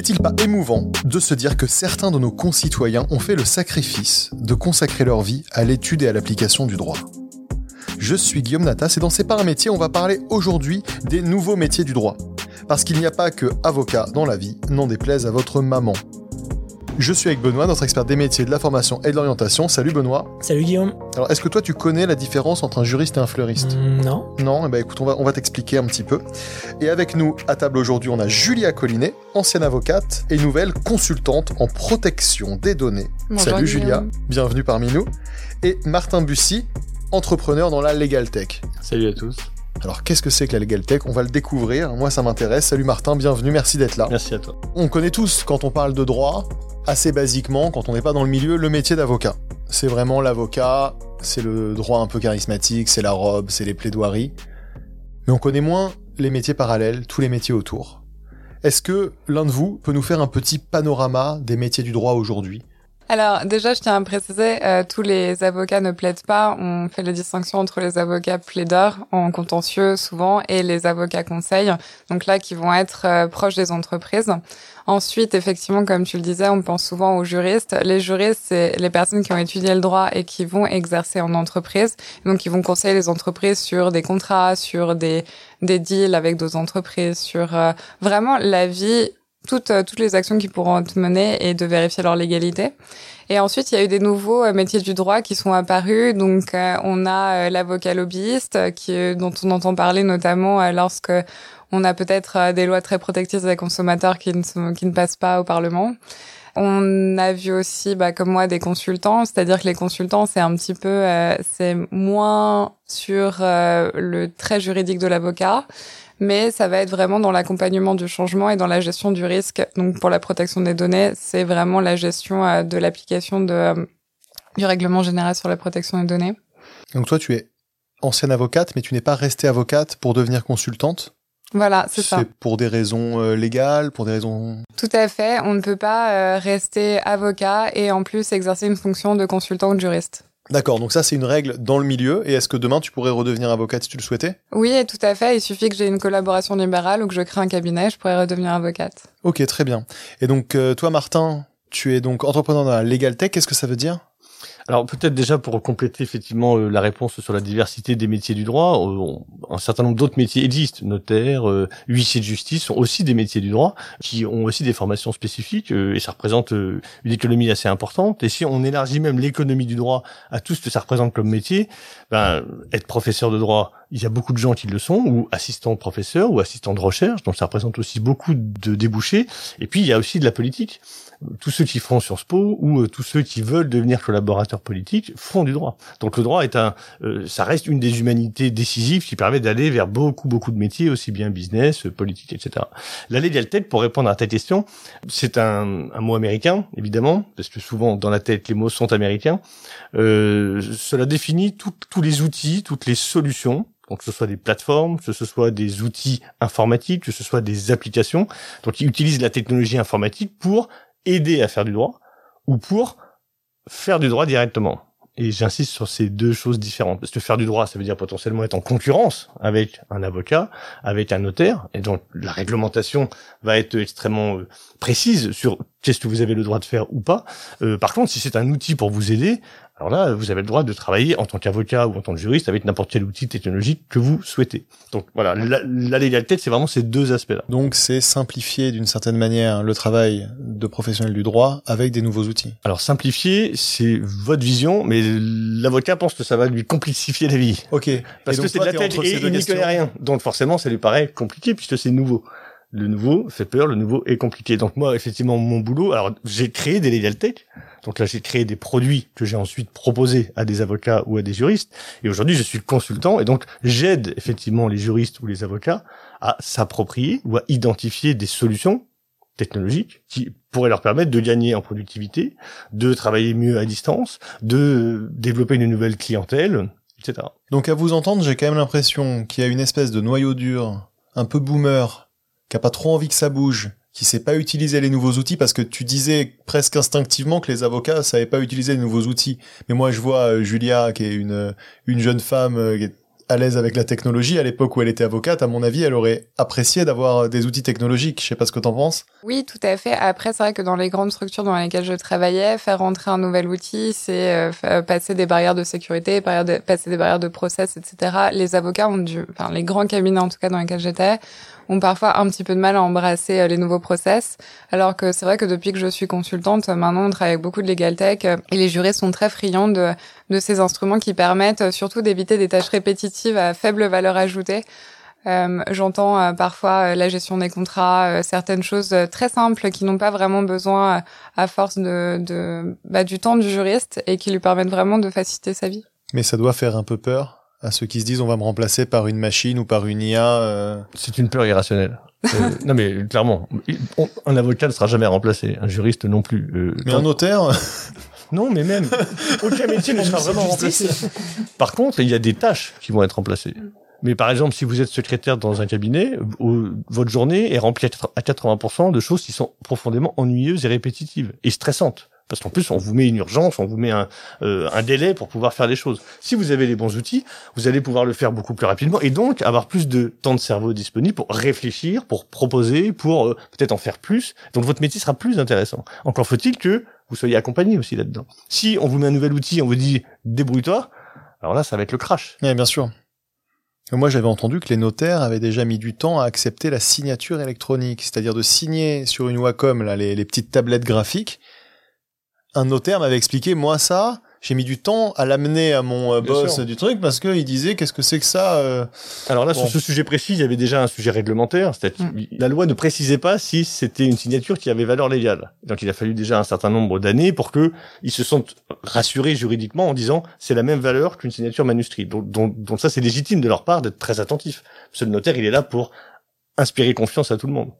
N'est-il pas émouvant de se dire que certains de nos concitoyens ont fait le sacrifice de consacrer leur vie à l'étude et à l'application du droit? Je suis Guillaume Natas et dans C'est pas on va parler aujourd'hui des nouveaux métiers du droit. Parce qu'il n'y a pas que avocat dans la vie, n'en déplaise à votre maman. Je suis avec Benoît, notre expert des métiers, de la formation et de l'orientation. Salut Benoît. Salut Guillaume. Alors, est-ce que toi tu connais la différence entre un juriste et un fleuriste? Mm, Non. Non? Eh ben écoute, on va, on va t'expliquer un petit peu. Et avec nous à table aujourd'hui, on a Julia Collinet, ancienne avocate et nouvelle consultante en protection des données. Bonjour, Salut Guillaume. Julia, bienvenue parmi nous. Et Martin Bussy, entrepreneur dans la Legal Tech. Salut à tous. Alors qu'est-ce que c'est que la Legal Tech? On va le découvrir. Moi ça m'intéresse. Salut Martin, bienvenue, merci d'être là. Merci à toi. On connaît tous, quand on parle de droit, assez basiquement, quand on n'est pas dans le milieu, le métier d'avocat. C'est vraiment l'avocat, c'est le droit un peu charismatique, c'est la robe, c'est les plaidoiries. Mais on connaît moins les métiers parallèles, tous les métiers autour. Est-ce que l'un de vous peut nous faire un petit panorama des métiers du droit aujourd'hui? Alors déjà, je tiens à préciser, euh, tous les avocats ne plaident pas. On fait la distinction entre les avocats plaideurs en contentieux souvent et les avocats conseils, donc là qui vont être euh, proches des entreprises. Ensuite, effectivement, comme tu le disais, on pense souvent aux juristes. Les juristes, c'est les personnes qui ont étudié le droit et qui vont exercer en entreprise. Donc, ils vont conseiller les entreprises sur des contrats, sur des, des deals avec d'autres entreprises, sur euh, vraiment la vie toutes, euh, toutes les actions qui pourront être menées et de vérifier leur légalité. Et ensuite, il y a eu des nouveaux euh, métiers du droit qui sont apparus. Donc, euh, on a l'avocat lobbyiste, qui, dont on entend parler notamment lorsque on a peut-être des lois très protectrices des consommateurs qui ne, sont- qui ne passent pas au Parlement. On a vu aussi, bah, comme moi, des consultants, c'est-à-dire que les consultants, c'est un petit peu, c'est moins sur le trait juridique de l'avocat, mais ça va être vraiment dans l'accompagnement du changement et dans la gestion du risque. Donc pour la protection des données, c'est vraiment la gestion euh, de l'application de euh, du règlement général sur la protection des données. Donc toi tu es ancienne avocate, mais tu n'es pas restée avocate pour devenir consultante? Voilà, c'est ça. pour des raisons euh, légales, pour des raisons... Tout à fait. On ne peut pas euh, rester avocat et en plus exercer une fonction de consultant ou de juriste. D'accord, donc ça c'est une règle dans le milieu, et est-ce que demain tu pourrais redevenir avocate si tu le souhaitais? Oui, tout à fait. Il suffit que j'ai une collaboration libérale ou que je crée un cabinet, je pourrais redevenir avocate. Ok, très bien. Et donc euh, toi Martin, tu es donc entrepreneur dans la Legal Tech, qu'est-ce que ça veut dire? Alors peut-être déjà pour compléter effectivement euh, la réponse sur la diversité des métiers du droit, euh, un certain nombre d'autres métiers existent. Notaires, euh, huissiers de justice sont aussi des métiers du droit qui ont aussi des formations spécifiques et ça représente une économie assez importante. Et si on élargit même l'économie du droit à tout ce que ça représente comme métier, ben, être professeur de droit, il y a beaucoup de gens qui le sont, ou assistant de professeur, ou assistant de recherche, donc ça représente aussi beaucoup de débouchés. Et puis il y a aussi de la politique tous ceux qui font Sciences Po ou euh, tous ceux qui veulent devenir collaborateurs politiques font du droit. Donc le droit est un, euh, ça reste une des humanités décisives qui permet d'aller vers beaucoup beaucoup de métiers, aussi bien business, politique, etc. La legal pour répondre à ta question, c'est un, un mot américain évidemment, parce que souvent dans la tête les mots sont américains. Euh, cela définit tout- tous les outils, toutes les solutions. Donc que ce soit des plateformes, que ce soit des outils informatiques, que ce soit des applications, donc qui utilisent la technologie informatique pour aider à faire du droit ou pour faire du droit directement. Et j'insiste sur ces deux choses différentes. Parce que faire du droit, ça veut dire potentiellement être en concurrence avec un avocat, avec un notaire. Et donc, la réglementation va être extrêmement euh, précise sur qu'est-ce que vous avez le droit de faire ou pas. Euh, par contre, si c'est un outil pour vous aider, alors là, vous avez le droit de travailler en tant qu'avocat ou en tant que juriste avec n'importe quel outil technologique que vous souhaitez. Donc voilà, la, la légalité, c'est vraiment ces deux aspects-là. Donc c'est simplifier d'une certaine manière le travail de professionnel du droit avec des nouveaux outils. Alors simplifier, c'est votre vision, mais l'avocat pense que ça va lui complexifier la vie. Ok. Parce que c'est de la tête et il n'y connaît rien. Donc forcément, ça lui paraît compliqué puisque c'est nouveau. Le nouveau fait peur, le nouveau est compliqué. Donc moi, effectivement, mon boulot, alors j'ai créé des legal tech. Donc là, j'ai créé des produits que j'ai ensuite proposés à des avocats ou à des juristes. Et aujourd'hui, je suis consultant et donc j'aide effectivement les juristes ou les avocats à s'approprier ou à identifier des solutions technologiques qui pourraient leur permettre de gagner en productivité, de travailler mieux à distance, de développer une nouvelle clientèle, etc. Donc à vous entendre, j'ai quand même l'impression qu'il y a une espèce de noyau dur, un peu boomer, qui a pas trop envie que ça bouge, qui sait pas utiliser les nouveaux outils parce que tu disais presque instinctivement que les avocats savaient pas utiliser les nouveaux outils. Mais moi je vois euh, Julia qui est une une jeune femme euh, qui est à l'aise avec la technologie. À l'époque où elle était avocate, à mon avis, elle aurait apprécié d'avoir des outils technologiques. Je sais pas ce que t'en penses. Oui, tout à fait. Après, c'est vrai que dans les grandes structures dans lesquelles je travaillais, faire rentrer un nouvel outil, c'est euh, passer des barrières de sécurité, passer des barrières de process, etc. Les avocats ont dû, enfin, les grands cabinets en tout cas dans lesquels j'étais, ont parfois un petit peu de mal à embrasser euh, les nouveaux process. Alors que c'est vrai que depuis que je suis consultante, maintenant on travaille avec beaucoup de legal tech euh, et les juristes sont très friands de, de ces instruments qui permettent euh, surtout d'éviter des tâches répétitives à faible valeur ajoutée. Euh, J'entends parfois la gestion des contrats, certaines choses très simples qui n'ont pas vraiment besoin à force de, de bah, du temps du juriste et qui lui permettent vraiment de faciliter sa vie. Mais ça doit faire un peu peur à ceux qui se disent on va me remplacer par une machine ou par une IA euh... C'est une peur irrationnelle. euh, non mais clairement, un avocat ne sera jamais remplacé, un juriste non plus. Euh, mais un notaire? Non, mais même aucun métier ne sera vraiment remplacé. Par contre, il y a des tâches qui vont être remplacées. Mais par exemple, si vous êtes secrétaire dans un cabinet, votre journée est remplie à 80% de choses qui sont profondément ennuyeuses et répétitives et stressantes. Parce qu'en plus, on vous met une urgence, on vous met un, euh, un délai pour pouvoir faire des choses. Si vous avez les bons outils, vous allez pouvoir le faire beaucoup plus rapidement et donc avoir plus de temps de cerveau disponible pour réfléchir, pour proposer, pour euh, peut-être en faire plus. Donc votre métier sera plus intéressant. Encore faut-il que vous soyez accompagné aussi là-dedans. Si on vous met un nouvel outil, on vous dit débrouille-toi, alors là, ça va être le crash. Oui, bien sûr. Moi, j'avais entendu que les notaires avaient déjà mis du temps à accepter la signature électronique, c'est-à-dire de signer sur une Wacom les, les petites tablettes graphiques un notaire m'avait expliqué, moi ça, j'ai mis du temps à l'amener à mon euh, boss du truc parce qu'il disait qu'est-ce que c'est que ça euh... Alors là, sur ce sujet précis, il y avait déjà un sujet réglementaire. Mm. La loi ne précisait pas si c'était une signature qui avait valeur légale. Donc il a fallu déjà un certain nombre d'années pour que ils se sentent rassurés juridiquement en disant c'est la même valeur qu'une signature manuscrite. Donc, donc, donc ça, c'est légitime de leur part d'être très attentif. Ce notaire, il est là pour inspirer confiance à tout le monde.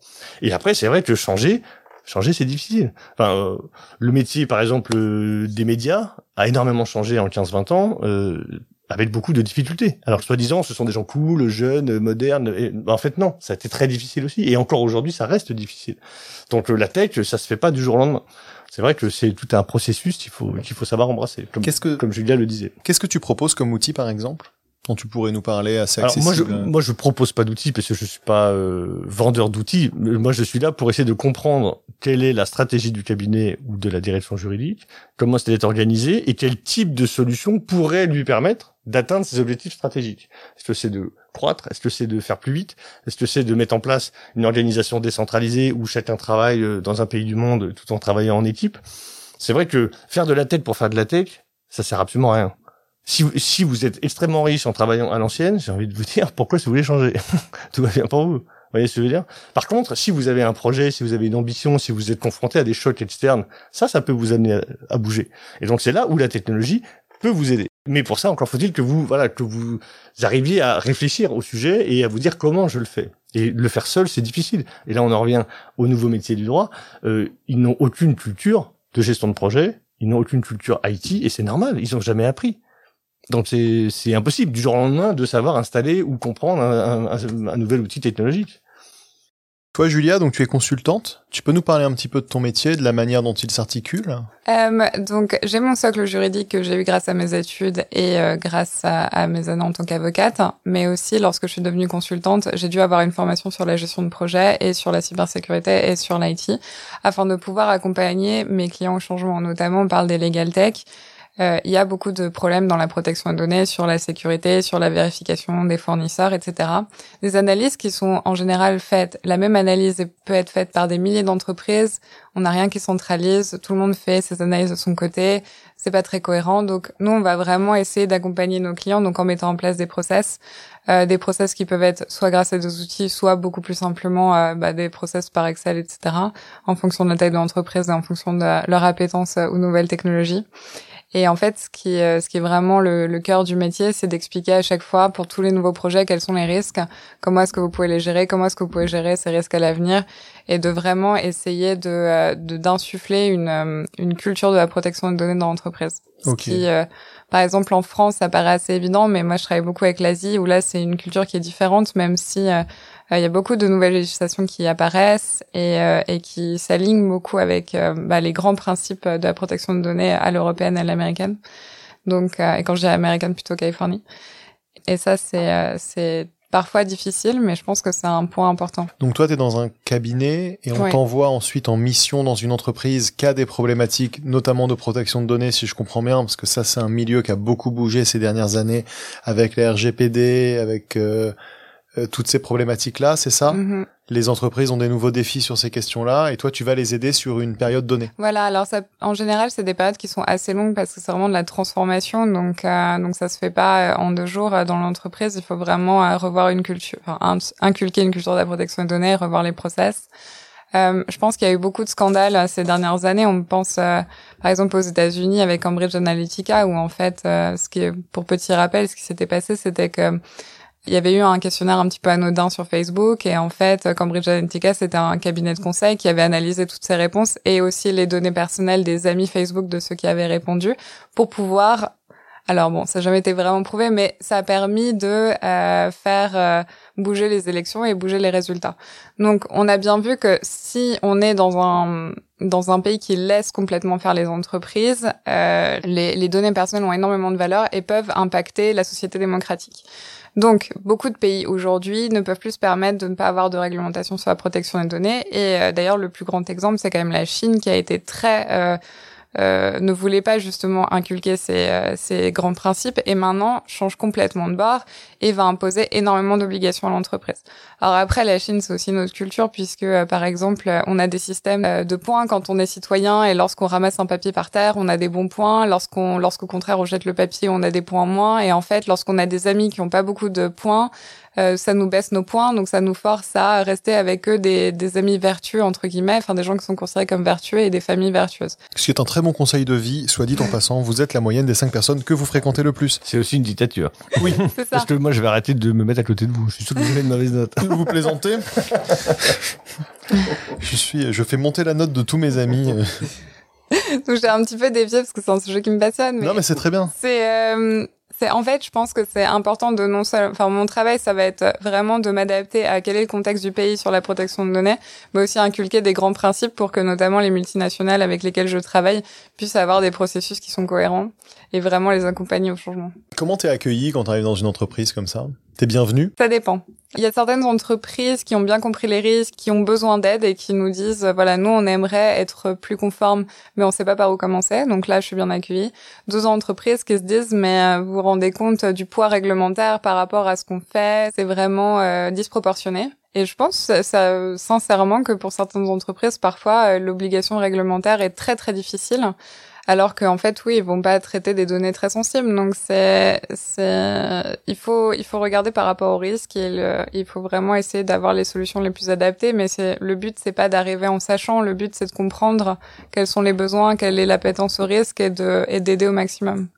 Et après, c'est vrai que changer, changer c'est difficile. Enfin, euh, le métier par exemple euh, des médias a énormément changé en 15-20 ans euh, avec beaucoup de difficultés. Alors soi-disant ce sont des gens cool, jeunes, modernes et ben, en fait non, ça a été très difficile aussi et encore aujourd'hui ça reste difficile. Donc la tech ça se fait pas du jour au lendemain. C'est vrai que c'est tout un processus qu'il faut qu'il faut savoir embrasser comme que, comme Julia le disait. Qu'est-ce que tu proposes comme outil par exemple? Dont tu pourrais nous parler assez moi, je, moi, je propose pas d'outils parce que je suis pas euh, vendeur d'outils. Moi, je suis là pour essayer de comprendre quelle est la stratégie du cabinet ou de la direction juridique, comment c'est organisé et quel type de solution pourrait lui permettre d'atteindre ses objectifs stratégiques. Est-ce que c'est de croître? Est-ce que c'est de faire plus vite? Est-ce que c'est de mettre en place une organisation décentralisée où chacun travaille euh, dans un pays du monde tout en travaillant en équipe? C'est vrai que faire de la tech pour faire de la tech, ça sert absolument à rien si, si vous êtes extrêmement riche en travaillant à l'ancienne, j'ai envie de vous dire pourquoi si vous voulez changer. Tout va bien pour vous. Vous voyez ce que je veux dire? Par contre, si vous avez un projet, si vous avez une ambition, si vous êtes confronté à des chocs externes, ça, ça peut vous amener à, bouger. Et donc c'est là où la technologie peut vous aider. Mais pour ça, encore faut-il que vous, voilà, que vous arriviez à réfléchir au sujet et à vous dire comment je le fais. Et le faire seul, c'est difficile. Et là, on en revient au nouveau métier du droit. Euh, ils n'ont aucune culture de gestion de projet, ils n'ont aucune culture IT, et c'est normal. Ils n'ont jamais appris. Donc c'est impossible du jour au lendemain de savoir installer ou comprendre un, un, un, nouvel outil technologique. Toi, Julia, donc tu es consultante. Tu peux nous parler un petit peu de ton métier, de la manière dont il s'articule? Euh, Donc, j'ai mon socle juridique que j'ai eu grâce à mes études et euh, grâce à, à, mes années en tant qu'avocate. Mais aussi, lorsque je suis devenue consultante, j'ai dû avoir une formation sur la gestion de projet et sur la cybersécurité et sur l'IT, afin de pouvoir accompagner mes clients au changement. Notamment, on parle des legal tech il y a beaucoup de problèmes dans la protection des données, sur la sécurité, sur la vérification des fournisseurs, etc. Des analyses qui sont en général faites. La même analyse peut être faite par des milliers d'entreprises. On n'a rien qui centralise. Tout le monde fait ses analyses de son côté. C'est pas très cohérent. Donc nous, on va vraiment essayer d'accompagner nos clients, donc en mettant en place des process, euh, des process qui peuvent être soit grâce à des outils, soit beaucoup plus simplement euh, bah, des process par Excel, etc. En fonction de la taille de l'entreprise et en fonction de leur appétence aux nouvelles technologies. Et en fait, ce qui, ce qui est vraiment le, le cœur du métier, c'est d'expliquer à chaque fois pour tous les nouveaux projets quels sont les risques, comment est-ce que vous pouvez les gérer, comment est-ce que vous pouvez gérer ces risques à l'avenir, et de vraiment essayer de d'insuffler une, euh, une culture de la protection des données dans l'entreprise. Okay. Qui, euh, par exemple, en France, ça paraît assez évident, mais moi, je travaille beaucoup avec l'Asie, où là, c'est une culture qui est différente, même si euh, euh, il y a beaucoup de nouvelles législations qui apparaissent et, euh, et qui s'alignent beaucoup avec euh, bah, les grands principes de la protection de données à l'européenne et à l'américaine. Donc, et quand je dis américaine, plutôt Californie. Et ça, c'est c'est parfois difficile, mais je pense que c'est un point important. Donc toi, tu es dans un cabinet et on t'envoie ensuite en mission dans une entreprise qui a des problématiques, notamment de protection de données, si je comprends bien, parce que ça, c'est un milieu qui a beaucoup bougé ces dernières années avec la RGPD, avec euh, euh, toutes ces problématiques-là, c'est ça mm-hmm. Les entreprises ont des nouveaux défis sur ces questions-là et toi, tu vas les aider sur une période donnée. Voilà, alors ça, en général, c'est des périodes qui sont assez longues parce que c'est vraiment de la transformation, donc euh, donc ça se fait pas euh, en deux jours dans l'entreprise. Il faut vraiment revoir une culture, enfin, inculquer une culture de la protection des données, revoir les process. Euh, je pense qu'il y a eu beaucoup de scandales ces dernières années. On pense par exemple aux États-Unis avec Cambridge Analytica, où en fait, ce qui est, pour petit rappel, ce qui s'était passé, c'était que il y avait eu un questionnaire un petit peu anodin sur Facebook et en fait, Cambridge Analytica, c'était un cabinet de conseil qui avait analysé toutes ces réponses et aussi les données personnelles des amis Facebook de ceux qui avaient répondu pour pouvoir alors bon, ça n'a jamais été vraiment prouvé, mais ça a permis de euh, faire euh, bouger les élections et bouger les résultats. Donc, on a bien vu que si on est dans un dans un pays qui laisse complètement faire les entreprises, euh, les, les données personnelles ont énormément de valeur et peuvent impacter la société démocratique. Donc, beaucoup de pays aujourd'hui ne peuvent plus se permettre de ne pas avoir de réglementation sur la protection des données. Et euh, d'ailleurs, le plus grand exemple, c'est quand même la Chine qui a été très euh, ne voulait pas justement inculquer ces, euh, ces, grands principes et maintenant change complètement de bord et va imposer énormément d'obligations à l'entreprise. Alors après, la Chine, c'est aussi notre culture puisque, euh, par exemple, on a des systèmes de points quand on est citoyen et lorsqu'on ramasse un papier par terre, on a des bons points. Lorsqu'on, lorsqu'au contraire, on jette le papier, on a des points moins. Et en fait, lorsqu'on a des amis qui n'ont pas beaucoup de points, euh, ça nous baisse nos points, donc ça nous force à rester avec eux des, des amis vertueux, entre guillemets, enfin des gens qui sont considérés comme vertueux et des familles vertueuses. Bon conseil de vie, soit dit en passant, vous êtes la moyenne des cinq personnes que vous fréquentez le plus. C'est aussi une dictature. Oui, c'est ça. Parce que moi je vais arrêter de me mettre à côté de vous, je suis sûr que vous avez une mauvaise note. Vous plaisantez Je suis, je fais monter la note de tous mes amis. Donc j'ai un petit peu dévié parce que c'est un sujet qui me passionne. Mais non mais c'est très bien. C'est euh, c'est en fait, je pense que c'est important de non seulement, enfin mon travail, ça va être vraiment de m'adapter à quel est le contexte du pays sur la protection de données, mais aussi inculquer des grands principes pour que notamment les multinationales avec lesquelles je travaille puissent avoir des processus qui sont cohérents et vraiment les accompagner au changement. Comment t'es accueilli quand tu arrives dans une entreprise comme ça? T'es bienvenu Ça dépend. Il y a certaines entreprises qui ont bien compris les risques, qui ont besoin d'aide et qui nous disent voilà nous on aimerait être plus conforme mais on sait pas par où commencer donc là je suis bien accueillie. D'autres entreprises qui se disent mais euh, vous vous rendez compte du poids réglementaire par rapport à ce qu'on fait c'est vraiment euh, disproportionné. Et je pense sincèrement que pour certaines entreprises parfois euh, l'obligation réglementaire est très très difficile alors qu'en fait oui ils vont pas traiter des données très sensibles. Donc c'est c'est il faut il faut regarder par rapport au risque et il faut vraiment essayer d'avoir les solutions les plus adaptées. Mais c'est le but c'est pas d'arriver en sachant. Le but c'est de comprendre quels sont les besoins quelle est l'appétence au risque et de et d'aider au maximum.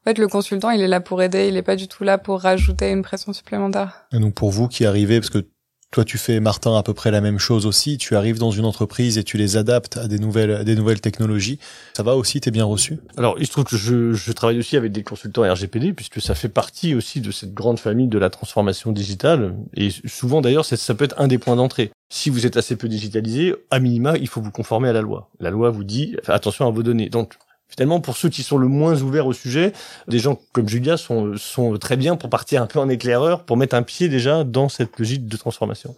En fait, le consultant, il est là pour aider, il est pas du tout là pour rajouter une pression supplémentaire. Et donc pour vous qui arrivez, parce que toi, tu fais, Martin, à peu près la même chose aussi. Tu arrives dans une entreprise et tu les adaptes à des nouvelles, des nouvelles technologies. Ça va aussi, t'es bien reçu? Alors, il se trouve que je, je travaille aussi avec des consultants RGPD, puisque ça fait partie aussi de cette grande famille de la transformation digitale. Et souvent, d'ailleurs, ça peut être un des points d'entrée. Si vous êtes assez peu digitalisé, à minima, il faut vous conformer à la loi. La loi vous dit, attention à vos données. Donc, Finalement, pour ceux qui sont le moins ouverts au sujet, des gens comme Julia sont, sont très bien pour partir un peu en éclaireur, pour mettre un pied déjà dans cette logique de transformation.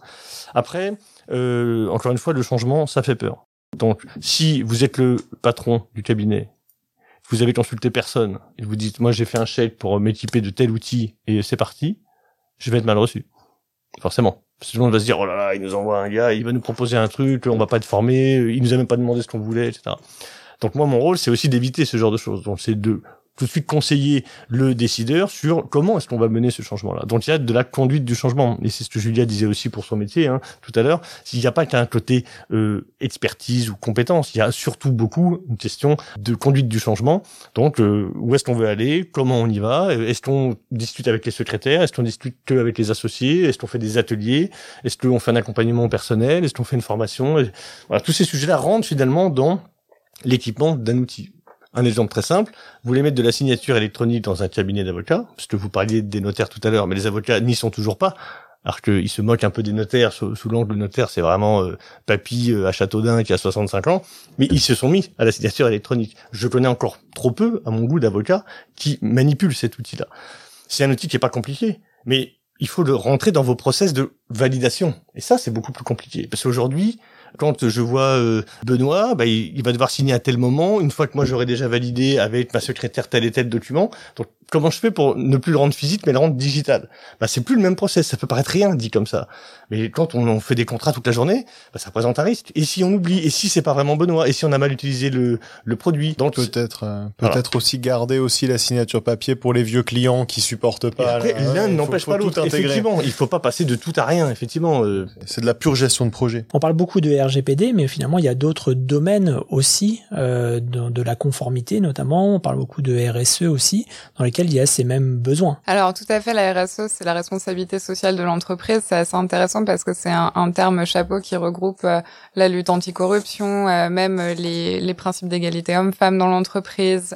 Après, euh, encore une fois, le changement, ça fait peur. Donc, si vous êtes le patron du cabinet, vous avez consulté personne, et vous dites, moi j'ai fait un chèque pour m'équiper de tel outil, et c'est parti, je vais être mal reçu. Forcément. Parce que tout le monde va se dire, oh là là, il nous envoie un gars, il va nous proposer un truc, on va pas être formé, il nous a même pas demandé ce qu'on voulait, etc. Donc moi, mon rôle, c'est aussi d'éviter ce genre de choses. Donc c'est de tout de suite conseiller le décideur sur comment est-ce qu'on va mener ce changement-là. Donc il y a de la conduite du changement, et c'est ce que Julia disait aussi pour son métier hein, tout à l'heure. Il n'y a pas qu'un côté euh, expertise ou compétence, il y a surtout beaucoup une question de conduite du changement. Donc euh, où est-ce qu'on veut aller, comment on y va, est-ce qu'on discute avec les secrétaires, est-ce qu'on discute avec les associés, est-ce qu'on fait des ateliers, est-ce qu'on fait un accompagnement personnel, est-ce qu'on fait une formation? Voilà, tous ces sujets-là rentrent finalement dans l'équipement d'un outil. Un exemple très simple, vous voulez mettre de la signature électronique dans un cabinet d'avocats, parce que vous parliez des notaires tout à l'heure, mais les avocats n'y sont toujours pas, alors qu'ils se moquent un peu des notaires, sous, l'angle notaire, c'est vraiment euh, papy euh, à Châteaudun qui a 65 ans, mais ils se sont mis à la signature électronique. Je connais encore trop peu, à mon goût, d'avocats qui manipulent cet outil-là. c'est un outil qui est pas compliqué, mais il faut le rentrer dans vos process de validation. Et ça, c'est beaucoup plus compliqué. Parce qu'aujourd'hui, quand je vois euh, Benoît, bah, il, va devoir signer à tel moment, une fois que moi j'aurai déjà validé avec ma secrétaire tel et tel document. Donc comment je fais pour ne plus le rendre physique mais le rendre digital? Bah c'est plus le même process, ça peut paraître rien dit comme ça. Mais quand on, fait des contrats toute la journée, bah, ça présente un risque. Et si on oublie, et si c'est pas vraiment Benoît, et si on a mal utilisé le, le produit, donc peut-être euh, peut-être aussi garder aussi la signature papier pour les vieux clients qui supportent pas. L'un n'empêche pas l'autre. Effectivement, il faut pas passer de tout à rien. Effectivement, euh. c'est de la pure gestion de projet. On parle beaucoup de RGPD, mais finalement il y a d'autres domaines aussi euh, de, la conformité, notamment. On parle beaucoup de RSE aussi, dans lesquels il y a ces mêmes besoins. Alors tout à fait, la RSE, c'est la responsabilité sociale de l'entreprise. C'est assez intéressant parce que c'est un, terme chapeau qui regroupe euh, la lutte anticorruption, euh, même les, les principes d'égalité homme-femme dans l'entreprise,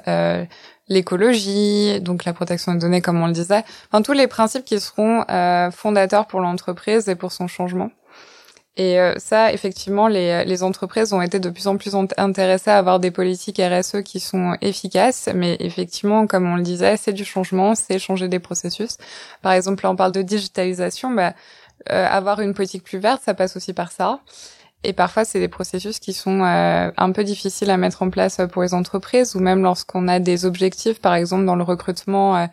l'écologie, donc la protection des données comme on le disait, enfin tous les principes qui seront fondateurs pour l'entreprise et pour son changement. Et euh, ça, effectivement, les, les, entreprises ont été de plus en plus intéressées à avoir des politiques RSE qui sont efficaces. Mais effectivement, comme on le disait, c'est du changement, c'est changer des processus. Par exemple, là, on parle de digitalisation. Bah, euh, avoir une politique plus verte, ça passe aussi par ça. Et parfois, c'est des processus qui sont euh, un peu difficiles à mettre en place pour les entreprises, ou même lorsqu'on a des objectifs, par exemple dans le recrutement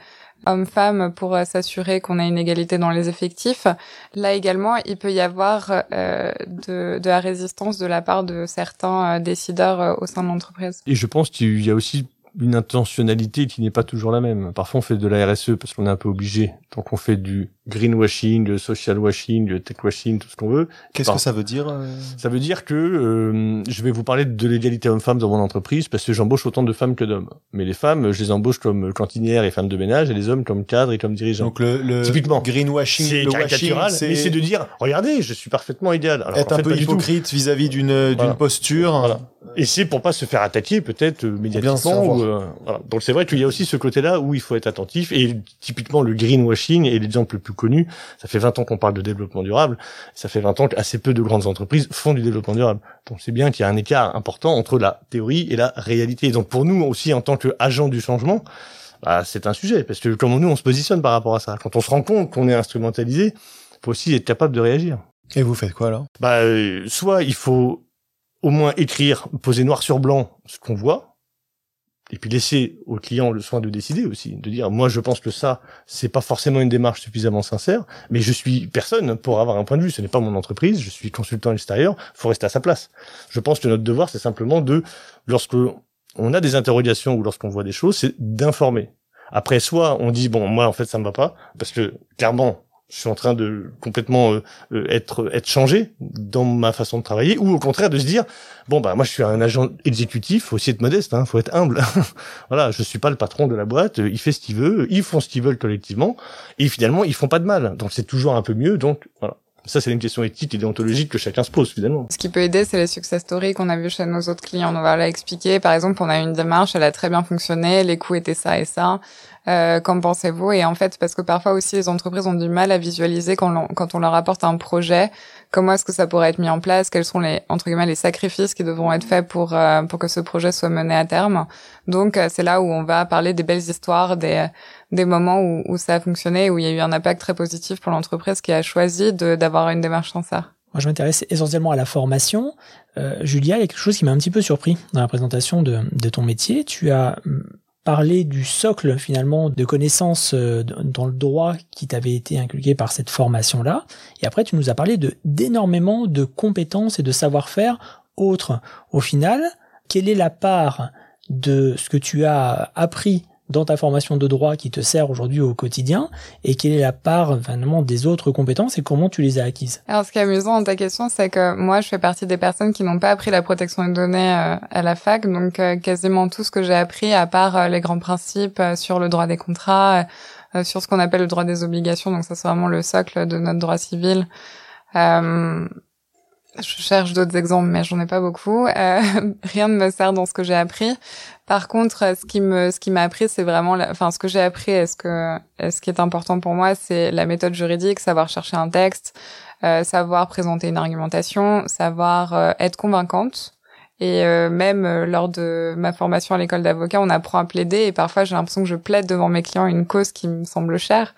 hommes-femmes pour euh, s'assurer qu'on a une égalité dans les effectifs. Là également, il peut y avoir euh, de, de, la résistance de la part de certains euh, décideurs au sein de l'entreprise. Et je pense qu'il y a aussi une intentionnalité qui n'est pas toujours la même. Parfois, on fait de la RSE parce qu'on est un peu obligé. Donc, on fait du greenwashing, le social washing, le tech washing, tout ce qu'on veut. Qu'est-ce que ça veut dire euh Ça veut dire que euh, je vais vous parler de l'égalité homme-femme dans mon entreprise parce que j'embauche autant de femmes que d'hommes. Mais les femmes, je les embauche comme cantinières et femmes de ménage et les hommes comme cadres et comme dirigeants. Donc le, le typiquement greenwashing, c'est caricatural, mais c'est de dire regardez, je suis parfaitement idéal. Alors, Être un peu hypocrite vis-à-vis d'une d'une posture. Voilà. Et c'est pour pas se faire attaquer peut-être euh, médiatiquement. Ou, voilà. Donc c'est vrai qu'il y a aussi ce côté-là où il faut être attentif et typiquement le greenwashing est l'exemple le plus connu. Ça fait 20 ans qu'on parle de développement durable. Ça fait 20 ans qu'assez peu de grandes entreprises font du développement durable. Donc c'est bien qu'il y a un écart important entre la théorie et la réalité. donc pour nous aussi, en tant qu'agents du changement, bah, c'est un sujet. Parce que comme nous, on se positionne par rapport à ça? Quand on se rend compte qu'on est instrumentalisé, faut aussi être capable de réagir. Et vous faites quoi alors? Bah, euh, soit il faut au moins écrire, poser noir sur blanc ce qu'on voit, et puis laisser au client le soin de décider aussi, de dire moi je pense que ça c'est pas forcément une démarche suffisamment sincère, mais je suis personne pour avoir un point de vue, ce n'est pas mon entreprise, je suis consultant extérieur, faut rester à sa place. Je pense que notre devoir c'est simplement de lorsque on a des interrogations ou lorsqu'on voit des choses, c'est d'informer. Après soit on dit bon moi en fait ça me va pas parce que clairement je suis en train de complètement euh, euh, être être changé dans ma façon de travailler ou au contraire de se dire bon bah moi je suis un agent exécutif faut aussi être modeste hein faut être humble. Voilà je suis pas le patron de la boîte il fait ce qu'il veut ils font ce qu'ils veulent collectivement et finalement ils font pas de mal. Donc c'est toujours un peu mieux. Donc voilà ça, c'est une question éthique et déontologique que chacun se pose finalement. Ce qui peut aider, c'est les success stories qu'on a vu chez nos autres clients. On va l'expliquer. Par exemple, on a une démarche, elle a très bien fonctionné, les coûts étaient ça et ça. Euh, qu'en pensez-vous? Et en fait, parce que parfois aussi les entreprises ont du mal à visualiser quand, on, quand on leur apporte un projet, comment est-ce que ça pourrait être mis en place, quels sont les entre guillemets les sacrifices qui devront être faits pour euh, pour que ce projet soit mené à terme. Donc euh, c'est là où on va parler des belles histoires, des des moments où, où ça a fonctionné, où il y a eu un impact très positif pour l'entreprise qui a choisi d'avoir une démarche sincère. Moi, je m'intéresse essentiellement à la formation. Euh, Julia, il y a quelque chose qui m'a un petit peu surpris dans la présentation de, de ton métier. Tu as parler du socle finalement de connaissances euh, dans le droit qui t'avait été inculqué par cette formation-là. Et après, tu nous as parlé de d'énormément de compétences et de savoir-faire autres. Au final, quelle est la part de ce que tu as appris dans ta formation de droit qui te sert aujourd'hui au quotidien et quelle est la part finalement des autres compétences et comment tu les as acquises? Alors ce qui est amusant dans ta question, c'est que moi je fais partie des personnes qui n'ont pas appris la protection des données euh, à la fac, donc euh, quasiment tout ce que j'ai appris, à part euh, les grands principes sur le droit des contrats, sur ce qu'on appelle le droit des obligations, donc ça c'est vraiment le socle de notre droit civil. Je cherche d'autres exemples, mais j'en ai pas beaucoup. Euh, rien ne me sert dans ce que j'ai appris. Par contre, ce qui me, ce qui m'a appris, c'est vraiment, enfin, ce que j'ai appris, est-ce que, ce qui est important pour moi, c'est la méthode juridique, savoir chercher un texte, euh, savoir présenter une argumentation, savoir euh, être convaincante Et euh, même euh, lors de ma formation à l'école d'avocat, on apprend à plaider et parfois j'ai l'impression que je plaide devant mes clients une cause qui me semble chère.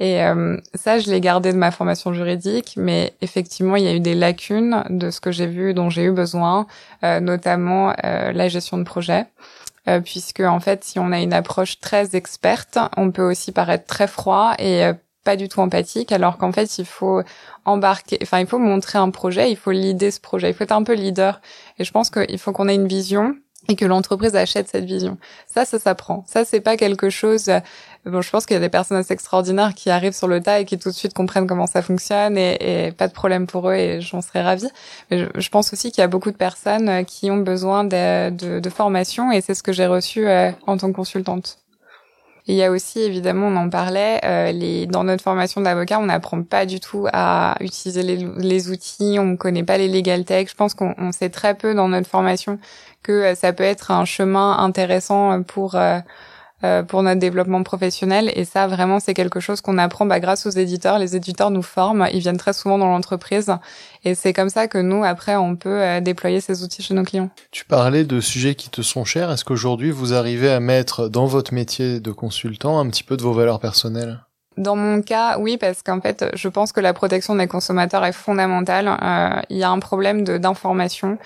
Et euh, ça, je l'ai gardé de ma formation juridique, mais effectivement, il y a eu des lacunes de ce que j'ai vu, dont j'ai eu besoin, notamment la gestion de projet. puisque en fait, si on a une approche très experte, on peut aussi paraître très froid et pas du tout empathique, alors qu'en fait, il faut embarquer, enfin, il faut montrer un projet, il faut leader ce projet, il faut être un peu leader. Et je pense qu'il faut qu'on ait une vision et que l'entreprise achète cette vision. Ça, ça s'apprend. Ça, c'est pas quelque chose. Bon, je pense qu'il y a des personnes assez extraordinaires qui arrivent sur le tas et qui tout de suite comprennent comment ça fonctionne et, pas de problème pour eux et j'en serais ravie. Mais je, pense aussi qu'il y a beaucoup de personnes euh, qui ont besoin de, formation et c'est ce que j'ai reçu euh, en tant que consultante il y a aussi, évidemment, on en parlait, euh, dans notre formation d'avocat, on n'apprend pas du tout à utiliser les, outils, on ne connaît pas les legal tech. Je pense qu'on sait très peu dans notre formation que ça peut être un chemin intéressant pour euh, pour notre développement professionnel. Et ça, vraiment, c'est quelque chose qu'on apprend bah, grâce aux éditeurs. Les éditeurs nous forment, ils viennent très souvent dans l'entreprise. Et c'est comme ça que nous, après, on peut euh, déployer ces outils chez nos clients. Tu parlais de sujets qui te sont chers. Est-ce qu'aujourd'hui, vous arrivez à mettre dans votre métier de consultant un petit peu de vos valeurs personnelles? Dans mon cas, oui, parce qu'en fait, je pense que la protection des consommateurs est fondamentale. Euh, il y a un problème d'information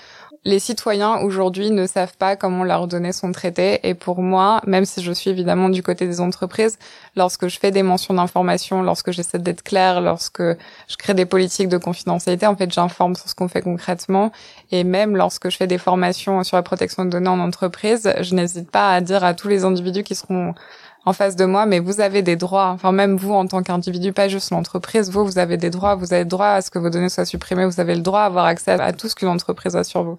les citoyens aujourd'hui ne savent pas comment leurs données sont traitées et pour moi, même si je suis évidemment du côté des entreprises, lorsque je fais des mentions d'information, lorsque j'essaie d'être claire, lorsque je crée des politiques de confidentialité, en fait, j'informe sur ce qu'on fait concrètement. Et même lorsque je fais des formations sur la protection de données en entreprise, je n'hésite pas à dire à tous les individus qui seront en face de moi, mais vous avez des droits. Enfin, même vous, en tant qu'individu, pas juste l'entreprise, vous, vous avez des droits. Vous avez le droit à ce que vos données soient supprimées. Vous avez le droit à avoir accès à tout ce qu'une entreprise a sur vous.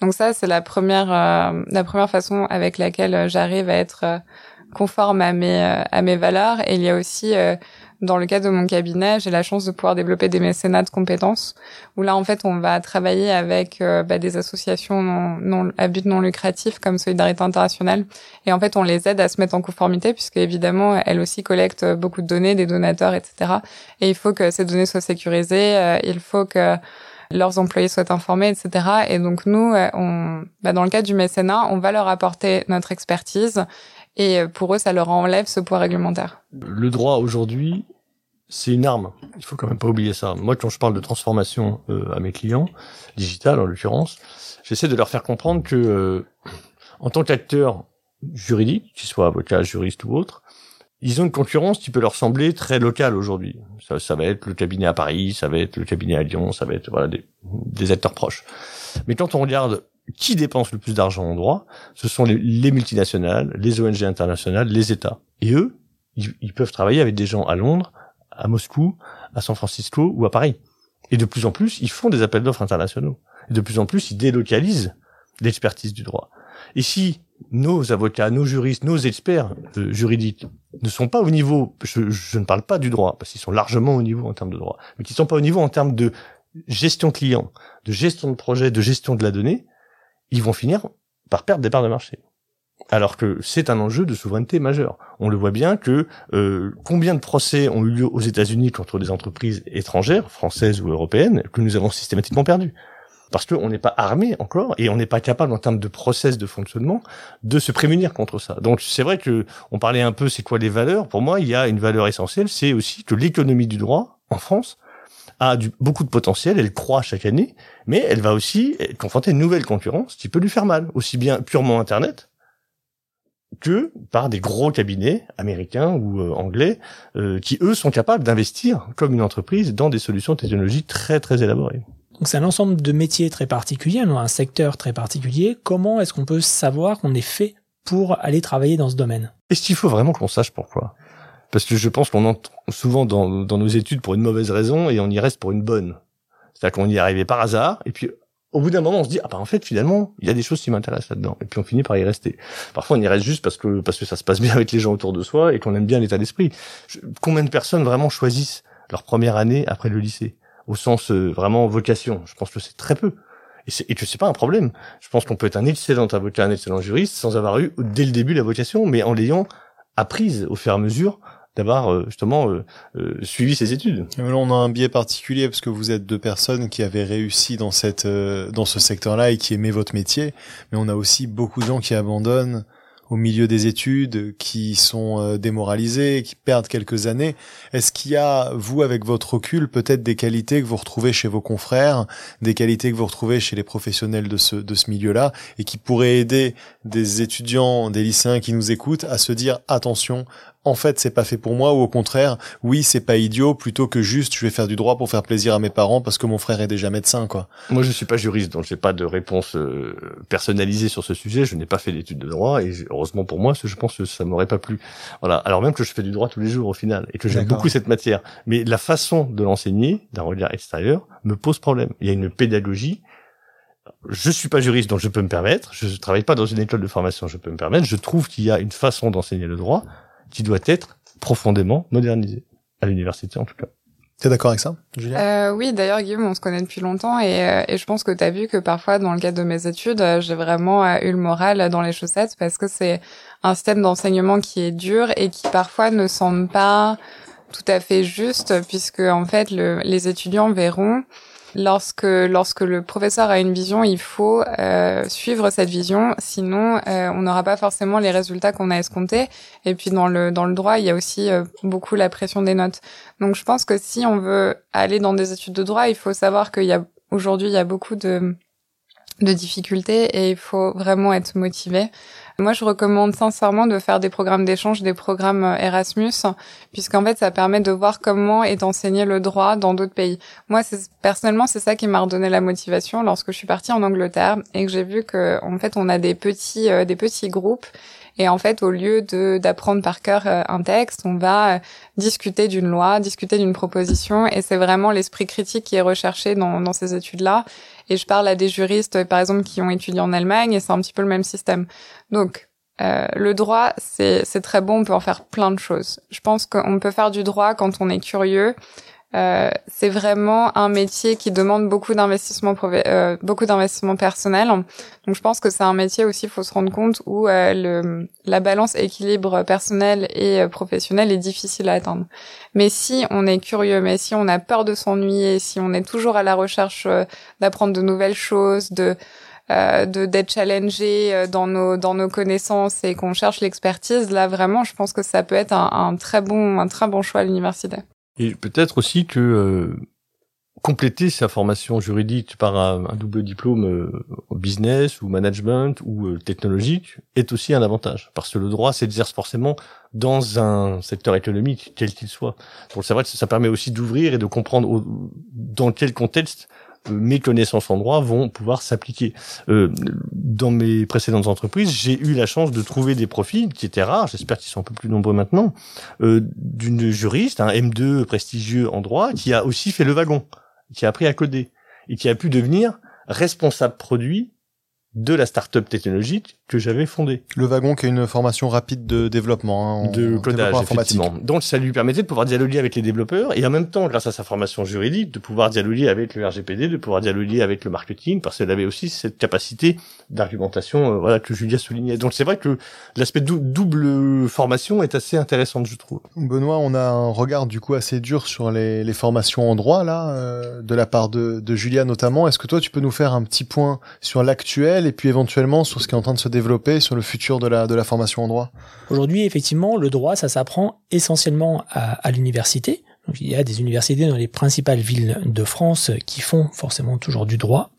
Donc ça, c'est la première, euh, la première façon avec laquelle j'arrive à être euh, conforme à mes, euh, à mes valeurs. Et il y a aussi dans le cadre de mon cabinet, j'ai la chance de pouvoir développer des mécénats de compétences, où là, en fait, on va travailler avec euh, bah, des associations non, à but non lucratif comme Solidarité Internationale. Et en fait, on les aide à se mettre en conformité, puisque évidemment, elles aussi collectent beaucoup de données, des donateurs, etc. Et il faut que ces données soient sécurisées, euh, il faut que leurs employés soient informés, etc. Et donc nous, euh, on, bah, dans le cadre du mécénat, on va leur apporter notre expertise et pour eux, ça leur enlève ce poids réglementaire. Le droit aujourd'hui, c'est une arme. Il faut quand même pas oublier ça. Moi, quand je parle de transformation euh, à mes clients, digital en l'occurrence, j'essaie de leur faire comprendre que, euh, en tant qu'acteur juridique, qu'ils soient avocat, juriste ou autre, ils ont une concurrence qui peut leur sembler très locale aujourd'hui. Ça, ça, va être le cabinet à Paris, ça va être le cabinet à Lyon, ça va être voilà des, des acteurs proches. Mais quand on regarde qui dépense le plus d'argent en droit, ce sont les, les, multinationales, les ONG internationales, les États. Et eux, ils peuvent travailler avec des gens à Londres, à Moscou, à San Francisco ou à Paris. Et de plus en plus, ils font des appels d'offres internationaux. Et de plus en plus, ils délocalisent l'expertise du droit. Et si nos avocats, nos juristes, nos experts euh, juridiques ne sont pas au niveau, je, ne parle pas du droit, parce qu'ils sont largement au niveau en termes de droit, mais qui ne sont pas au niveau en termes de gestion client, de gestion de projet, de gestion de la donnée, ils vont finir par perdre des parts de marché alors que c'est un enjeu de souveraineté majeur. On le voit bien que euh, combien de procès ont eu lieu aux États-Unis contre des entreprises étrangères, françaises ou européennes, que nous avons systématiquement perdu. Parce qu'on n'est pas armé encore et on n'est pas capable en termes de process de fonctionnement de se prémunir contre ça. Donc c'est vrai que on parlait un peu c'est quoi les valeurs? Pour moi, il y a une valeur essentielle, c'est aussi que l'économie du droit en France a du, beaucoup de potentiel, elle croît chaque année, mais elle va aussi confronter une nouvelle concurrence qui peut lui faire mal, aussi bien purement Internet, que par des gros cabinets américains ou euh, anglais euh, qui eux sont capables d'investir comme une entreprise dans des solutions technologiques très très élaborées. Donc c'est un ensemble de métiers très particuliers, un secteur très particulier. Comment est-ce qu'on peut savoir qu'on est fait pour aller travailler dans ce domaine? Est-ce qu'il faut vraiment qu'on sache pourquoi? Parce que je pense qu'on entre souvent dans, dans nos études pour une mauvaise raison et on y reste pour une bonne. C'est-à-dire qu'on y est arrivé par hasard et puis au bout d'un moment, on se dit ah bah en fait finalement il y a des choses qui m'intéressent là-dedans et puis on finit par y rester. Parfois on y reste juste parce que parce que ça se passe bien avec les gens autour de soi et qu'on aime bien l'état d'esprit. Combien de personnes vraiment choisissent leur première année après le lycée? Au sens euh, vraiment vocation Je pense que c'est très peu. Et, c'est, et que c'est pas un problème. Je pense qu'on peut être un excellent avocat, un excellent juriste sans avoir eu dès le début la vocation, mais en l'ayant apprise au fur et à mesure d'avoir euh, justement euh, suivi ses études. On a un biais particulier parce que vous êtes deux personnes qui avaient réussi dans cette dans ce secteur-là et qui aimaient votre métier, mais on a aussi beaucoup de gens qui abandonnent au milieu des études, qui sont euh, démoralisés, qui perdent quelques années. Est-ce qu'il y a, vous, avec votre recul, peut-être des qualités que vous retrouvez chez vos confrères, des qualités que vous retrouvez chez les professionnels de ce, de ce milieu-là, et qui pourraient aider des étudiants, des lycéens qui nous écoutent à se dire attention, en fait c'est pas fait pour moi ou au contraire oui c'est pas idiot plutôt que juste je vais faire du droit pour faire plaisir à mes parents parce que mon frère est déjà médecin quoi. Moi je suis pas juriste donc j'ai pas de réponse euh, personnalisée sur ce sujet, je n'ai pas fait d'études de droit et heureusement pour moi je pense que ça m'aurait pas plu. Voilà, alors même que je fais du droit tous les jours au final et que j'aime beaucoup cette matière, mais la façon de l'enseigner d'un regard extérieur me pose problème. Il y a une pédagogie je suis pas juriste, donc je peux me permettre. Je travaille pas dans une école de formation, je peux me permettre. Je trouve qu'il y a une façon d'enseigner le droit qui doit être profondément modernisé, à l'université en tout cas. T'es d'accord avec ça, Julia? Euh, Oui, d'ailleurs, Guillaume, on se connaît depuis longtemps et, euh, et je pense que tu as vu que parfois, dans le cadre de mes études, euh, j'ai vraiment eu le moral dans les chaussettes parce que c'est un système d'enseignement qui est dur et qui parfois ne semble pas tout à fait juste puisque, en fait, le, les étudiants verront lorsque lorsque le professeur a une vision, il faut euh, suivre cette vision, sinon euh, on n'aura pas forcément les résultats qu'on a escomptés. Et puis dans le dans le droit, il y a aussi euh, beaucoup la pression des notes. Donc je pense que si on veut aller dans des études de droit, il faut savoir qu'il y a aujourd'hui il y a beaucoup de de difficultés et il faut vraiment être motivé. Moi, je recommande sincèrement de faire des programmes d'échange, des programmes euh, Erasmus, puisqu'en fait, ça permet de voir comment est enseigné le droit dans d'autres pays. Moi, personnellement, c'est ça qui m'a redonné la motivation lorsque je suis partie en Angleterre et que j'ai vu que, en fait, on a des petits, euh, des petits groupes et en fait, au lieu de d'apprendre par cœur euh, un texte, on va discuter d'une loi, discuter d'une proposition, et c'est vraiment l'esprit critique qui est recherché dans, dans ces études-là. Et je parle à des juristes, par exemple, qui ont étudié en Allemagne, et c'est un petit peu le même système. Donc, euh, le droit, c'est très bon, on peut en faire plein de choses. Je pense qu'on peut faire du droit quand on est curieux, euh, c'est vraiment un métier qui demande beaucoup d'investissement euh, beaucoup d'investissement personnel. Donc je pense que c'est un métier aussi, il faut se rendre compte où euh, le, la balance équilibre personnel et euh, professionnel est difficile à atteindre. Mais si on est curieux, mais si on a peur de s'ennuyer, si on est toujours à la recherche d'apprendre de nouvelles choses, de de d'être challengé dans nos dans nos connaissances et qu'on cherche l'expertise, là vraiment, je pense que ça peut être un, un très bon un très bon choix à l'université. Et peut-être aussi que euh, compléter sa formation juridique par un, double diplôme euh, business ou management ou euh, technologique est aussi un avantage parce que le droit s'exerce forcément dans un secteur économique quel qu'il soit. Donc c'est vrai que ça permet aussi d'ouvrir et de comprendre dans quel contexte mes connaissances en droit vont pouvoir s'appliquer. Euh, dans mes précédentes entreprises, j'ai eu la chance de trouver des profils qui étaient rares, j'espère qu'ils sont un peu plus nombreux maintenant, euh, d'une juriste, un M2 prestigieux en droit, qui a aussi fait le wagon, qui a appris à coder, et qui a pu devenir responsable produit de la start-up technologique que j'avais fondée. Le wagon qui est une formation rapide de développement, hein, de codage, effectivement. Donc ça lui permettait de pouvoir dialoguer avec les développeurs et en même temps, grâce à sa formation juridique, de pouvoir dialoguer avec le RGPD, de pouvoir dialoguer avec le marketing, parce qu'elle avait aussi cette capacité d'argumentation, euh, voilà, que Julia soulignait. Donc c'est vrai que l'aspect double formation est assez intéressant, je trouve. Benoît, on a un regard du coup assez dur sur les, les formations en droit là, euh, de la part de, de Julia notamment. Est-ce que toi, tu peux nous faire un petit point sur l'actuel et puis éventuellement sur ce qui est en train de se développer, sur le futur de la, de la formation en droit Aujourd'hui, effectivement, le droit, ça s'apprend essentiellement à, à l'université. Donc, il y a des universités dans les principales villes de France qui font forcément toujours du droit,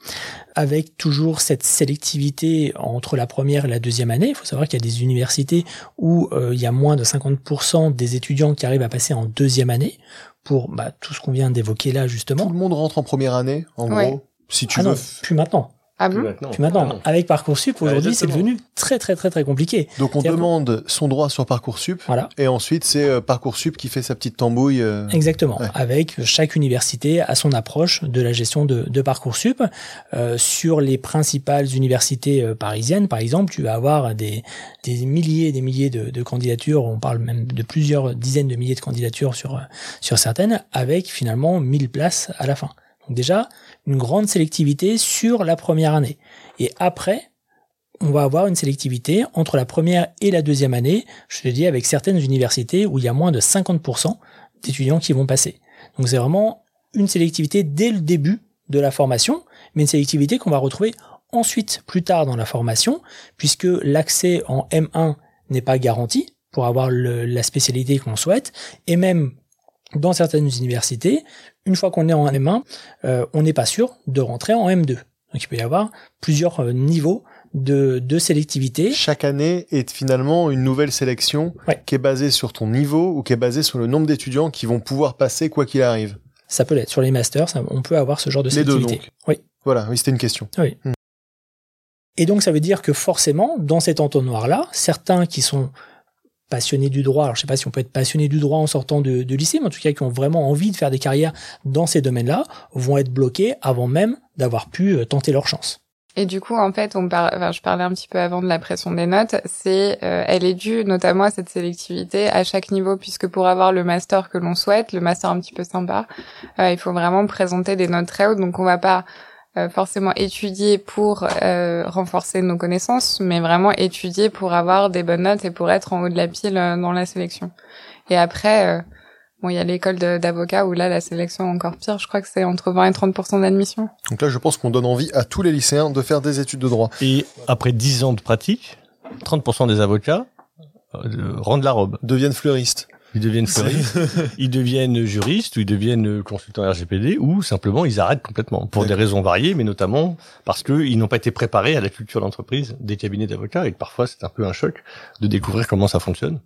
avec toujours cette sélectivité entre la première et la deuxième année. Il faut savoir qu'il y a des universités où euh, il y a moins de 50% des étudiants qui arrivent à passer en deuxième année pour bah, tout ce qu'on vient d'évoquer là justement. Tout le monde rentre en première année, en gros. Si tu ah veux. Non, plus maintenant. Ah bon Puis maintenant, ah avec Parcoursup, aujourd'hui, c'est devenu très très très très compliqué. Donc on demande son droit sur Parcoursup, voilà. et ensuite c'est euh, Parcoursup qui fait sa petite tambouille. Euh... Exactement, avec chaque université à son approche de la gestion de, de Parcoursup. Euh, sur les principales universités euh, parisiennes, par exemple, tu vas avoir des, des milliers et des milliers de, de, candidatures, on parle même de plusieurs dizaines de milliers de candidatures sur, sur certaines, avec finalement 1000 places à la fin. Donc déjà, une grande sélectivité sur la première année. Et après, on va avoir une sélectivité entre la première et la deuxième année, je te dis avec certaines universités où il y a moins de 50% d'étudiants qui vont passer. Donc c'est vraiment une sélectivité dès le début de la formation, mais une sélectivité qu'on va retrouver ensuite plus tard dans la formation, puisque l'accès en M1 n'est pas garanti pour avoir la spécialité qu'on souhaite, et même dans certaines universités, une fois qu'on est en M1, euh, on n'est pas sûr de rentrer en M2. Donc il peut y avoir plusieurs euh, niveaux de, de sélectivité. Chaque année est finalement une nouvelle sélection qui est basée sur ton niveau ou qui est basée sur le nombre d'étudiants qui vont pouvoir passer quoi qu'il arrive. Ça peut l'être. Sur les masters, on peut avoir ce genre de sélectivité. Oui. Voilà, oui, c'était une question. Oui. Hmm. Et donc ça veut dire que forcément, dans cet entonnoir-là, certains qui sont passionnés du droit, alors je sais pas si on peut être passionné du droit en sortant de, de, lycée, mais en tout cas qui ont vraiment envie de faire des carrières dans ces domaines-là, vont être bloqués avant même d'avoir pu euh, tenter leur chance. Et du coup, en fait, on parle, enfin, je parlais un petit peu avant de la pression des notes. C'est, euh, elle est due notamment à cette sélectivité à chaque niveau, puisque pour avoir le master que l'on souhaite, le master un petit peu sympa, euh, il faut vraiment présenter des notes très hautes. Donc, on va pas forcément étudier pour renforcer nos connaissances, mais vraiment étudier pour avoir des bonnes notes et pour être en haut de la pile dans la sélection. Et après Bon, il y a l'école d'avocat où là, la sélection est encore pire. Je crois que c'est entre 20 et 30% d'admission. Donc là, je pense qu'on donne envie à tous les lycéens de faire des études de droit. Et après 10 ans de pratique, 30 des avocats euh, rendent la robe. Deviennent fleuristes. Ils deviennent fleuristes, ils deviennent juristes, ou ils deviennent consultants RGPD, ou simplement ils arrêtent complètement pour des raisons variées, mais notamment parce qu'ils n'ont pas été préparés à la culture d'entreprise des cabinets d'avocats et que parfois c'est un peu un choc de découvrir comment ça fonctionne.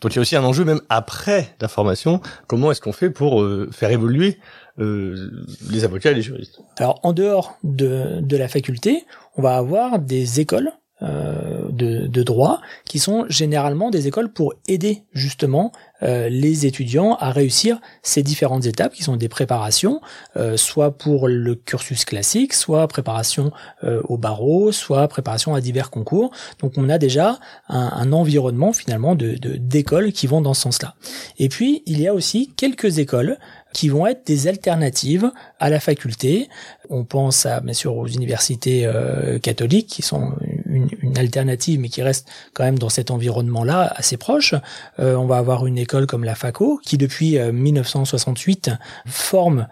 Donc il y a aussi un enjeu même après la formation, comment est-ce qu'on fait pour euh, faire évoluer euh, les avocats et les juristes? Alors en dehors de, de la faculté, on va avoir des écoles euh, de, de, droit, qui sont généralement des écoles pour aider justement euh, les étudiants à réussir ces différentes étapes, qui sont des préparations, euh, soit pour le cursus classique, soit préparation au barreau, soit préparation à divers concours. Donc on a déjà un, un environnement finalement de d'écoles qui vont dans ce sens-là. Et puis il y a aussi quelques écoles qui vont être des alternatives à la faculté. On pense à, bien sûr aux universités euh, catholiques qui sont une, alternative mais qui restent quand même dans cet environnement-là assez proche. Euh, on va avoir une école comme la FACO qui depuis 1968 euh, forme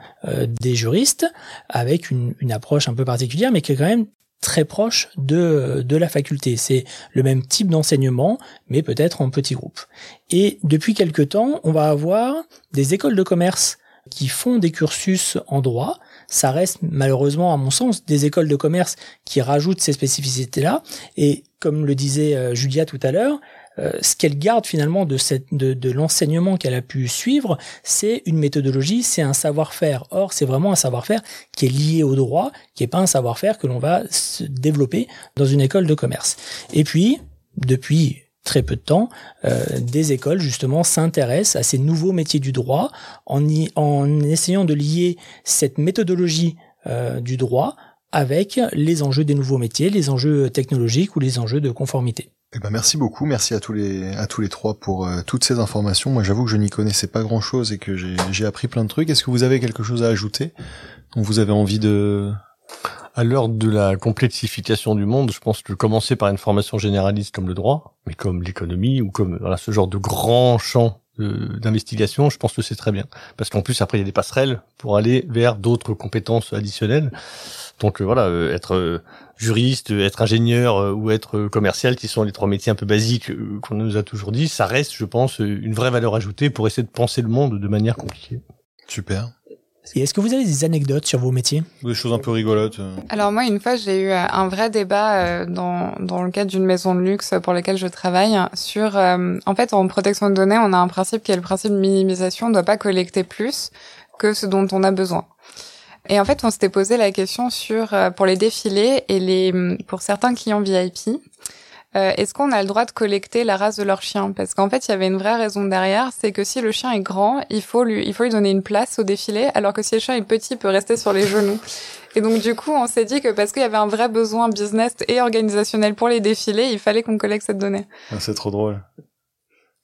des juristes avec une, une approche un peu particulière mais qui est quand même très proche de, de la faculté. C'est le même type d'enseignement, mais peut-être en petits groupes. Et depuis quelque temps, on va avoir des écoles de commerce qui font des cursus en droit. Ça reste malheureusement, à mon sens, des écoles de commerce qui rajoutent ces spécificités-là. Et comme le disait euh, Julia tout à l'heure, euh, ce qu'elle garde finalement de, de, de l'enseignement qu'elle a pu suivre, c'est une méthodologie, c'est un savoir-faire. Or, c'est vraiment un savoir-faire qui est lié au droit, qui n'est pas un savoir-faire que l'on va se développer dans une école de commerce. Et puis, depuis très peu de temps, euh, des écoles justement s'intéressent à ces nouveaux métiers du droit en, en essayant de lier cette méthodologie euh, du droit avec les enjeux des nouveaux métiers, les enjeux technologiques ou les enjeux de conformité. Eh ben merci beaucoup, merci à tous les à tous les trois pour euh, toutes ces informations. Moi, j'avoue que je n'y connaissais pas grand chose et que j'ai appris plein de trucs. Est-ce que vous avez quelque chose à ajouter? Dont vous avez envie de à l'heure de la complexification du monde, je pense que commencer par une formation généraliste comme le droit, mais comme l'économie ou comme voilà, ce genre de grand champ d'investigation, je pense que c'est très bien. Parce qu'en plus, après, il y a des passerelles pour aller vers d'autres compétences additionnelles. Donc euh, voilà, euh, être euh, juriste, être ingénieur ou être commercial, qui sont les trois métiers un peu basiques qu'on nous a toujours dit, ça reste, je pense, une vraie valeur ajoutée pour essayer de penser le monde de manière compliquée. Super. Et est-ce que vous avez des anecdotes sur vos métiers? Des choses un peu rigolotes euh. Alors moi, une fois, j'ai eu euh, un vrai débat euh, dans, dans le cadre d'une maison de luxe pour laquelle je travaille sur... en fait, en protection de données, on a un principe qui est le principe de minimisation. On ne doit pas collecter plus que ce dont on a besoin. Et en fait, on s'était posé la question sur pour les défilés et les pour certains clients VIP, euh, est-ce qu'on a le droit de collecter la race de leur chien? Parce qu'en fait, il y avait une vraie raison derrière, c'est que si le chien est grand, il faut lui, il faut lui donner une place au défilé, alors que si le chien est petit, il peut rester sur les genoux. Et donc du coup, on s'est dit que parce qu'il y avait un vrai besoin business et organisationnel pour les défilés, il fallait qu'on collecte cette donnée. Ah, c'est trop drôle.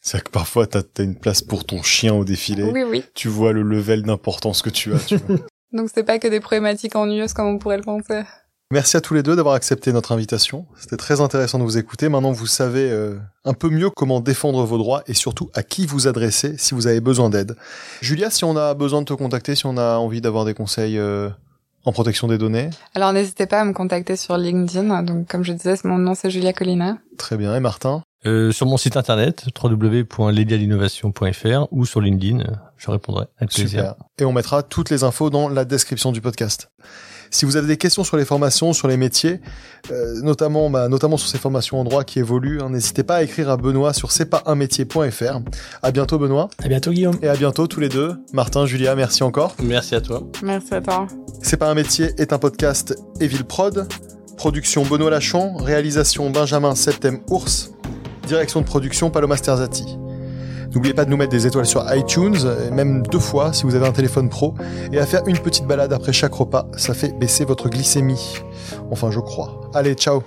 C'est que parfois, t'as as une place pour ton chien au défilé. Oui, oui. Tu vois le level d'importance que tu as. Tu vois. donc c'est pas que des problématiques ennuyeuses comme on pourrait le penser. Merci à tous les deux d'avoir accepté notre invitation. C'était très intéressant de vous écouter. Maintenant, vous savez euh, un peu mieux comment défendre vos droits et surtout à qui vous adresser si vous avez besoin d'aide. Julia, si on a besoin de te contacter, si on a envie d'avoir des conseils euh, en protection des données. Alors n'hésitez pas à me contacter sur LinkedIn. Donc comme je disais, mon nom c'est Julia Collina. Très bien. Et Martin? Euh, Sur mon site internet www.lédialinnovation.fr ou sur LinkedIn, je répondrai avec plaisir. Super. Et on mettra toutes les infos dans la description du podcast. Si vous avez des questions sur les formations, sur les métiers, euh, notamment, bah, notamment sur ces formations en droit qui évoluent, hein, n'hésitez pas à écrire à Benoît sur c'est pas un métier.fr. À bientôt Benoît. À bientôt Guillaume. Et à bientôt tous les deux. Martin, Julia, merci encore. Merci à toi. Merci à toi. C'est pas un métier est un podcast Evil Prod. Production Benoît Lachon, réalisation Benjamin Septem Ours, direction de production Paloma Sterzati. N'oubliez pas de nous mettre des étoiles sur iTunes, même deux fois si vous avez un téléphone pro, et à faire une petite balade après chaque repas, ça fait baisser votre glycémie. Enfin, je crois. Allez, ciao